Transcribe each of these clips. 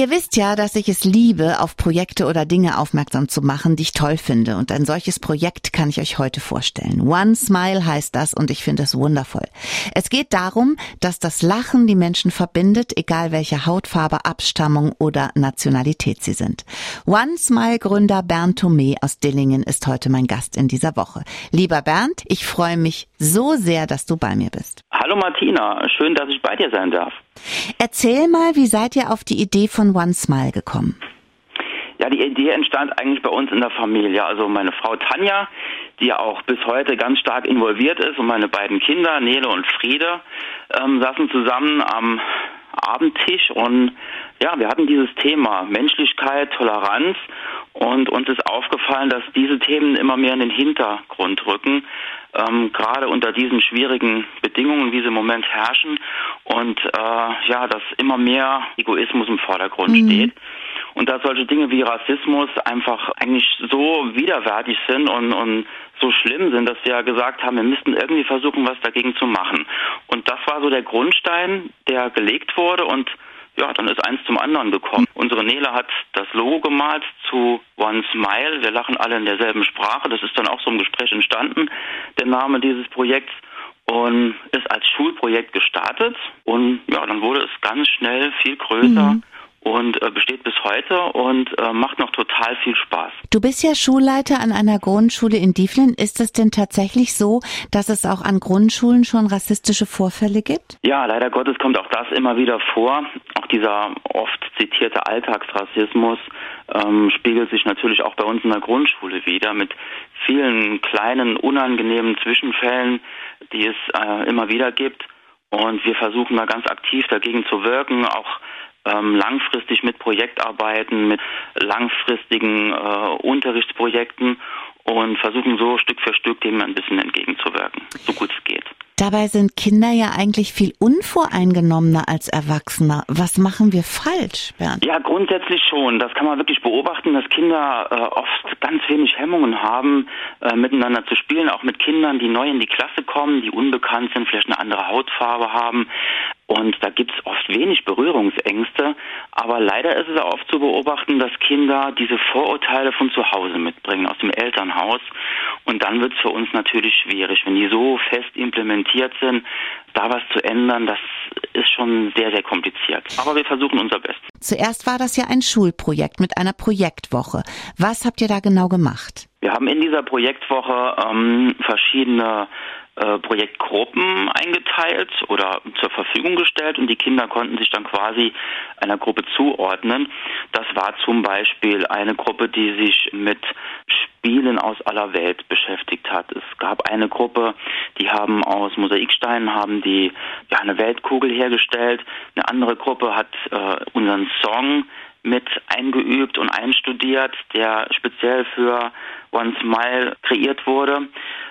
Ihr wisst ja, dass ich es liebe, auf Projekte oder Dinge aufmerksam zu machen, die ich toll finde. Und ein solches Projekt kann ich euch heute vorstellen. One Smile heißt das und ich finde es wundervoll. Es geht darum, dass das Lachen die Menschen verbindet, egal welche Hautfarbe, Abstammung oder Nationalität sie sind. One Smile Gründer Bernd Thomé aus Dillingen ist heute mein Gast in dieser Woche. Lieber Bernd, ich freue mich so sehr, dass du bei mir bist. Hallo Martina, schön, dass ich bei dir sein darf. Erzähl mal, wie seid ihr auf die Idee von One Smile gekommen? Ja, die Idee entstand eigentlich bei uns in der Familie. Also meine Frau Tanja, die ja auch bis heute ganz stark involviert ist, und meine beiden Kinder, Nele und Friede, ähm, saßen zusammen am Abendtisch und ja, wir hatten dieses Thema Menschlichkeit, Toleranz und uns ist aufgefallen, dass diese Themen immer mehr in den Hintergrund rücken, ähm, gerade unter diesen schwierigen Bedingungen, wie sie im Moment herrschen und äh, ja, dass immer mehr Egoismus im Vordergrund mhm. steht und dass solche Dinge wie Rassismus einfach eigentlich so widerwärtig sind und, und so schlimm sind, dass wir gesagt haben, wir müssten irgendwie versuchen, was dagegen zu machen. Und das war so der Grundstein, der gelegt wurde und ja, dann ist eins zum anderen gekommen. Unsere Nele hat das Logo gemalt zu One Smile. Wir lachen alle in derselben Sprache. Das ist dann auch so im Gespräch entstanden, der Name dieses Projekts. Und ist als Schulprojekt gestartet. Und ja, dann wurde es ganz schnell viel größer. Mhm und äh, besteht bis heute und äh, macht noch total viel Spaß. Du bist ja Schulleiter an einer Grundschule in Dieflin. Ist es denn tatsächlich so, dass es auch an Grundschulen schon rassistische Vorfälle gibt? Ja, leider Gottes kommt auch das immer wieder vor. Auch dieser oft zitierte Alltagsrassismus ähm, spiegelt sich natürlich auch bei uns in der Grundschule wieder mit vielen kleinen unangenehmen Zwischenfällen, die es äh, immer wieder gibt. Und wir versuchen da ganz aktiv dagegen zu wirken, auch ähm, langfristig mit Projektarbeiten, mit langfristigen äh, Unterrichtsprojekten und versuchen so Stück für Stück dem ein bisschen entgegenzuwirken, so gut es geht. Dabei sind Kinder ja eigentlich viel unvoreingenommener als Erwachsene. Was machen wir falsch, Bernd? Ja, grundsätzlich schon. Das kann man wirklich beobachten, dass Kinder äh, oft ganz wenig Hemmungen haben, äh, miteinander zu spielen, auch mit Kindern, die neu in die Klasse kommen, die unbekannt sind, vielleicht eine andere Hautfarbe haben. Und da gibt es oft wenig Berührungsängste. Aber leider ist es auch oft zu beobachten, dass Kinder diese Vorurteile von zu Hause mitbringen, aus dem Elternhaus. Und dann wird es für uns natürlich schwierig, wenn die so fest implementiert sind, da was zu ändern, das ist schon sehr, sehr kompliziert. Aber wir versuchen unser Bestes. Zuerst war das ja ein Schulprojekt mit einer Projektwoche. Was habt ihr da genau gemacht? Wir haben in dieser Projektwoche ähm, verschiedene äh, Projektgruppen eingeteilt oder zur Verfügung gestellt und die Kinder konnten sich dann quasi einer Gruppe zuordnen. Das war zum Beispiel eine Gruppe, die sich mit Spielen aus aller Welt beschäftigt hat. Es gab eine Gruppe, die haben aus Mosaiksteinen haben die ja eine Weltkugel hergestellt. Eine andere Gruppe hat äh, unseren Song mit eingeübt und einstudiert, der speziell für One Smile kreiert wurde.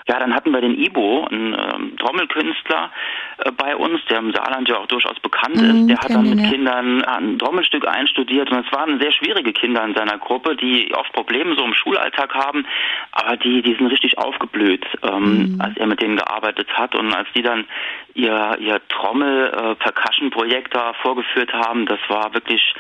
Ja, dann hatten wir den Ibo, einen ähm, Trommelkünstler äh, bei uns, der im Saarland ja auch durchaus bekannt mhm, ist. Der hat dann mit ja. Kindern ein Trommelstück einstudiert und es waren sehr schwierige Kinder in seiner Gruppe, die oft Probleme so im Schulalltag haben, aber die, die sind richtig aufgeblüht, ähm, mhm. als er mit denen gearbeitet hat und als die dann ihr, ihr Trommel-Percussion-Projekt äh, da vorgeführt haben, das war wirklich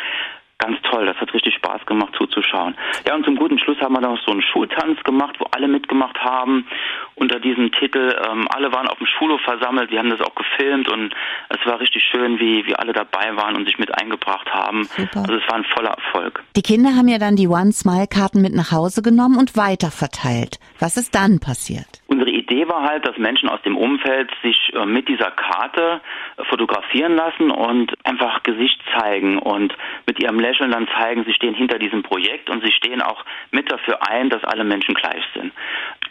ganz toll. Das hat richtig Spaß gemacht zuzuschauen. Ja, und zum guten Schluss haben wir noch so einen Schultanz gemacht, wo alle mitgemacht haben unter diesem Titel. Ähm, alle waren auf dem Schulhof versammelt. Wir haben das auch gefilmt und es war richtig schön, wie, wie alle dabei waren und sich mit eingebracht haben. Super. Also es war ein voller Erfolg. Die Kinder haben ja dann die One-Smile-Karten mit nach Hause genommen und weiterverteilt. Was ist dann passiert? Unsere Idee war halt, dass Menschen aus dem Umfeld sich äh, mit dieser Karte äh, fotografieren lassen und einfach Gesicht zeigen und mit ihrem Lächeln dann zeigen, sie stehen hinter diesem Projekt und sie stehen auch mit dafür ein, dass alle Menschen gleich sind.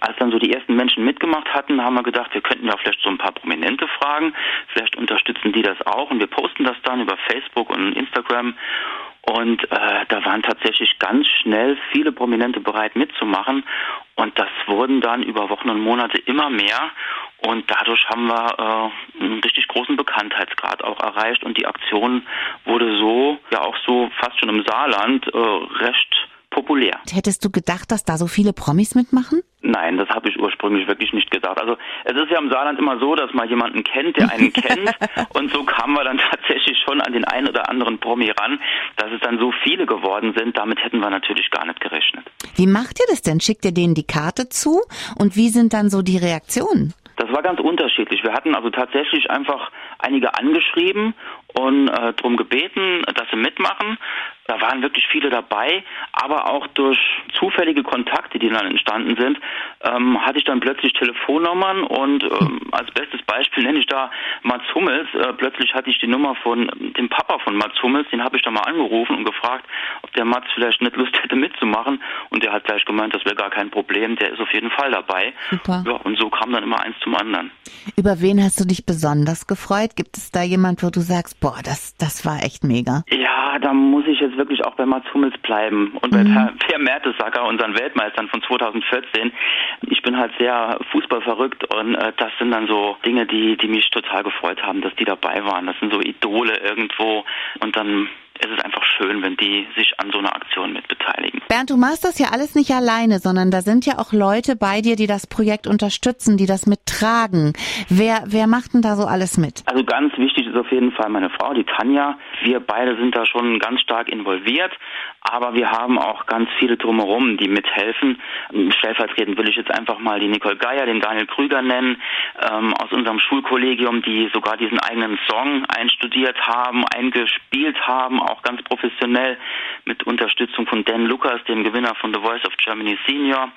Als dann so die ersten Menschen mitgemacht hatten, haben wir gedacht, wir könnten ja vielleicht so ein paar Prominente fragen. Vielleicht unterstützen die das auch und wir posten das dann über Facebook und Instagram. Und äh, da waren tatsächlich ganz schnell viele Prominente bereit mitzumachen. Und das wurden dann über Wochen und Monate immer mehr. Und dadurch haben wir äh, einen richtig großen Bekanntheitsgrad auch erreicht. Und die Aktion wurde so, ja auch so fast schon im Saarland, äh, recht populär. Hättest du gedacht, dass da so viele Promis mitmachen? Nein, das habe ich ursprünglich wirklich nicht gedacht. Also es ist ja im Saarland immer so, dass man jemanden kennt, der einen kennt. Und so kamen wir dann tatsächlich schon an den einen oder anderen Promi ran. Dass es dann so viele geworden sind, damit hätten wir natürlich gar nicht gerechnet. Wie macht ihr das denn? Schickt ihr denen die Karte zu? Und wie sind dann so die Reaktionen? Das war ganz unterschiedlich. Wir hatten also tatsächlich einfach einige angeschrieben und äh, darum gebeten, dass sie mitmachen. Da waren wirklich viele dabei, aber auch durch zufällige Kontakte, die dann entstanden sind, ähm, hatte ich dann plötzlich Telefonnummern und ähm, als bestes Beispiel nenne ich da Mats Hummels. Äh, plötzlich hatte ich die Nummer von dem Papa von Mats Hummels, den habe ich da mal angerufen und gefragt, ob der Mats vielleicht nicht Lust hätte mitzumachen und der hat gleich gemeint, das wäre gar kein Problem, der ist auf jeden Fall dabei. Super. Ja, und so kam dann immer eins zum anderen. Über wen hast du dich besonders gefreut? Gibt es da jemand, wo du sagst, boah, das, das war echt mega? Ja, da muss ich jetzt wirklich auch bei Mats Hummels bleiben und bei mhm. Per Mertesacker, unseren Weltmeistern von 2014. Ich bin halt sehr fußballverrückt und äh, das sind dann so Dinge, die, die mich total gefreut haben, dass die dabei waren. Das sind so Idole irgendwo und dann es ist einfach schön, wenn die sich an so einer Aktion mit beteiligen. Bernd, du machst das ja alles nicht alleine, sondern da sind ja auch Leute bei dir, die das Projekt unterstützen, die das mittragen. Wer, wer macht denn da so alles mit? Also ganz wichtig ist auf jeden Fall meine Frau, die Tanja. Wir beide sind da schon ganz stark involviert, aber wir haben auch ganz viele drumherum, die mithelfen. Stellvertretend will ich jetzt einfach mal die Nicole Geier, den Daniel Krüger nennen, ähm, aus unserem Schulkollegium, die sogar diesen eigenen Song einstudiert haben, eingespielt haben, auch ganz professionell mit Unterstützung von Dan Lukas, dem Gewinner von The Voice of Germany Senior.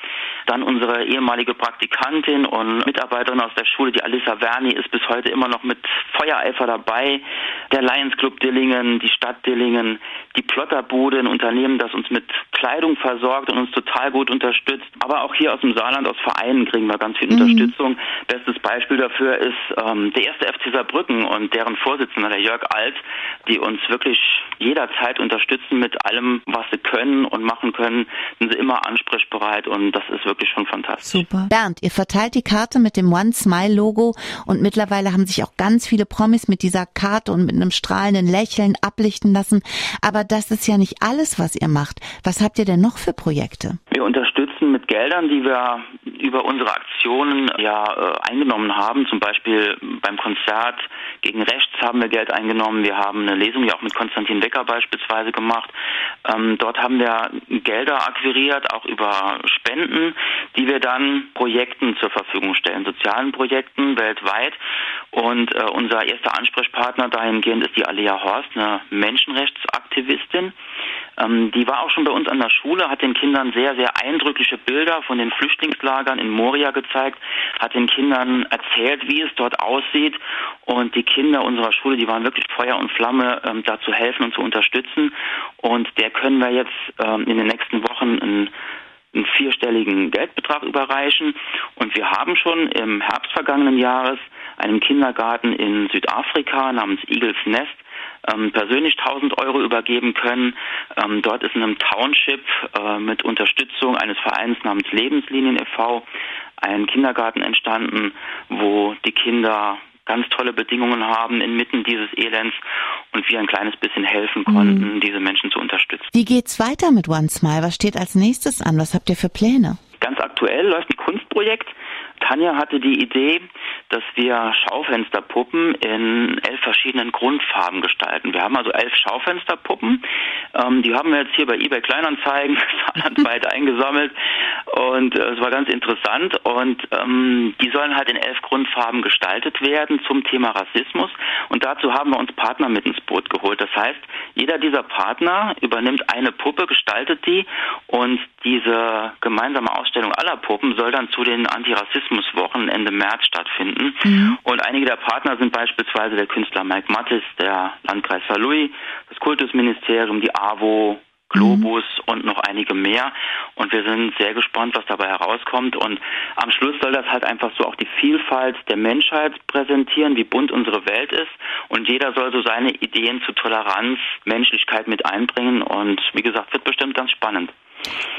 Dann unsere ehemalige Praktikantin und Mitarbeiterin aus der Schule, die Alissa Werni, ist bis heute immer noch mit Feuereifer dabei. Der Lions Club Dillingen, die Stadt Dillingen, die Plotterbude, ein Unternehmen, das uns mit Kleidung versorgt und uns total gut unterstützt. Aber auch hier aus dem Saarland, aus Vereinen kriegen wir ganz viel mhm. Unterstützung. Bestes Beispiel dafür ist ähm, der erste FC Saarbrücken und deren Vorsitzender, der Jörg Alt, die uns wirklich jederzeit unterstützen mit allem, was sie können und machen können, sind sie immer ansprechbereit und das ist wirklich schon fantastisch. Super. Bernd, ihr verteilt die Karte mit dem One Smile Logo und mittlerweile haben sich auch ganz viele Promis mit dieser Karte und mit einem strahlenden Lächeln ablichten lassen. Aber das ist ja nicht alles, was ihr macht. Was habt ihr denn noch für Projekte? Wir unterstützen mit Geldern, die wir über unsere Aktionen ja äh, eingenommen haben. Zum Beispiel beim Konzert gegen Rechts haben wir Geld eingenommen. Wir haben eine Lesung ja auch mit Konstantin Wecker beispielsweise gemacht. Ähm, dort haben wir Gelder akquiriert, auch über Spenden, die wir dann Projekten zur Verfügung stellen, sozialen Projekten weltweit. Und äh, unser erster Ansprechpartner dahingehend ist die Alea Horst, eine Menschenrechtsaktivistin. Ähm, die war auch schon bei uns an der Schule, hat den Kindern sehr, sehr eindrückliche Bilder von den Flüchtlingslagern in Moria gezeigt, hat den Kindern erzählt, wie es dort aussieht. Und die Kinder unserer Schule, die waren wirklich Feuer und Flamme, ähm, da zu helfen und zu unterstützen. Und der können wir jetzt ähm, in den nächsten Wochen einen einen vierstelligen Geldbetrag überreichen. Und wir haben schon im Herbst vergangenen Jahres einem Kindergarten in Südafrika namens Eagles Nest ähm, persönlich 1000 Euro übergeben können. Ähm, dort ist in einem Township äh, mit Unterstützung eines Vereins namens Lebenslinien e.V. ein Kindergarten entstanden, wo die Kinder ganz tolle Bedingungen haben inmitten dieses Elends und wir ein kleines bisschen helfen konnten, mhm. diese Menschen zu unterstützen. Wie geht's weiter mit One Smile? Was steht als nächstes an? Was habt ihr für Pläne? Ganz aktuell läuft ein Kunstprojekt. Tanja hatte die Idee, dass wir Schaufensterpuppen in elf verschiedenen Grundfarben gestalten. Wir haben also elf Schaufensterpuppen. Ähm, die haben wir jetzt hier bei eBay Kleinanzeigen saarlandweit eingesammelt und äh, es war ganz interessant und ähm, die sollen halt in elf Grundfarben gestaltet werden zum Thema Rassismus und dazu haben wir uns Partner mit ins Boot geholt. Das heißt, jeder dieser Partner übernimmt eine Puppe, gestaltet die und diese gemeinsame Ausstellung aller Puppen soll dann zu den Antirassismuswochen Ende März stattfinden. Mhm. Und einige der Partner sind beispielsweise der Künstler Mike Mattis, der Landkreis Saarlouis, das Kultusministerium, die AWO, Globus mhm. und noch einige mehr. Und wir sind sehr gespannt, was dabei herauskommt. Und am Schluss soll das halt einfach so auch die Vielfalt der Menschheit präsentieren, wie bunt unsere Welt ist. Und jeder soll so seine Ideen zu Toleranz, Menschlichkeit mit einbringen. Und wie gesagt, wird bestimmt ganz spannend.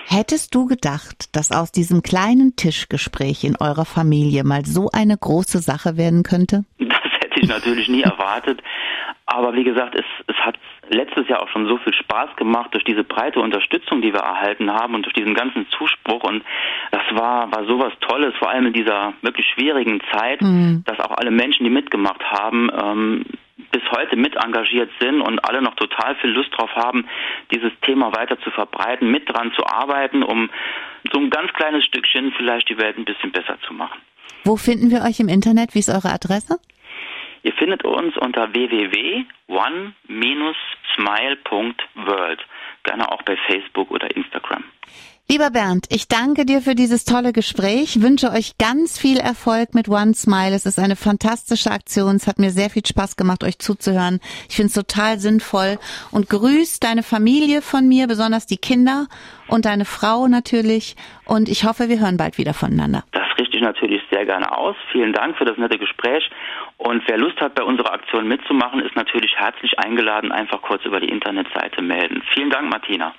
Hättest du gedacht, dass aus diesem kleinen Tischgespräch in eurer Familie mal so eine große Sache werden könnte? Hätte ich natürlich nie erwartet. Aber wie gesagt, es, es hat letztes Jahr auch schon so viel Spaß gemacht durch diese breite Unterstützung, die wir erhalten haben und durch diesen ganzen Zuspruch. Und das war, war sowas Tolles, vor allem in dieser wirklich schwierigen Zeit, mhm. dass auch alle Menschen, die mitgemacht haben, ähm, bis heute mit engagiert sind und alle noch total viel Lust drauf haben, dieses Thema weiter zu verbreiten, mit dran zu arbeiten, um so ein ganz kleines Stückchen vielleicht die Welt ein bisschen besser zu machen. Wo finden wir euch im Internet? Wie ist eure Adresse? Ihr findet uns unter www.one-smile.world. Gerne auch bei Facebook oder Instagram. Lieber Bernd, ich danke dir für dieses tolle Gespräch, wünsche euch ganz viel Erfolg mit One Smile. Es ist eine fantastische Aktion. Es hat mir sehr viel Spaß gemacht, euch zuzuhören. Ich finde es total sinnvoll. Und grüß deine Familie von mir, besonders die Kinder und deine Frau natürlich. Und ich hoffe, wir hören bald wieder voneinander. Das natürlich sehr gerne aus. Vielen Dank für das nette Gespräch. Und wer Lust hat, bei unserer Aktion mitzumachen, ist natürlich herzlich eingeladen, einfach kurz über die Internetseite melden. Vielen Dank, Martina.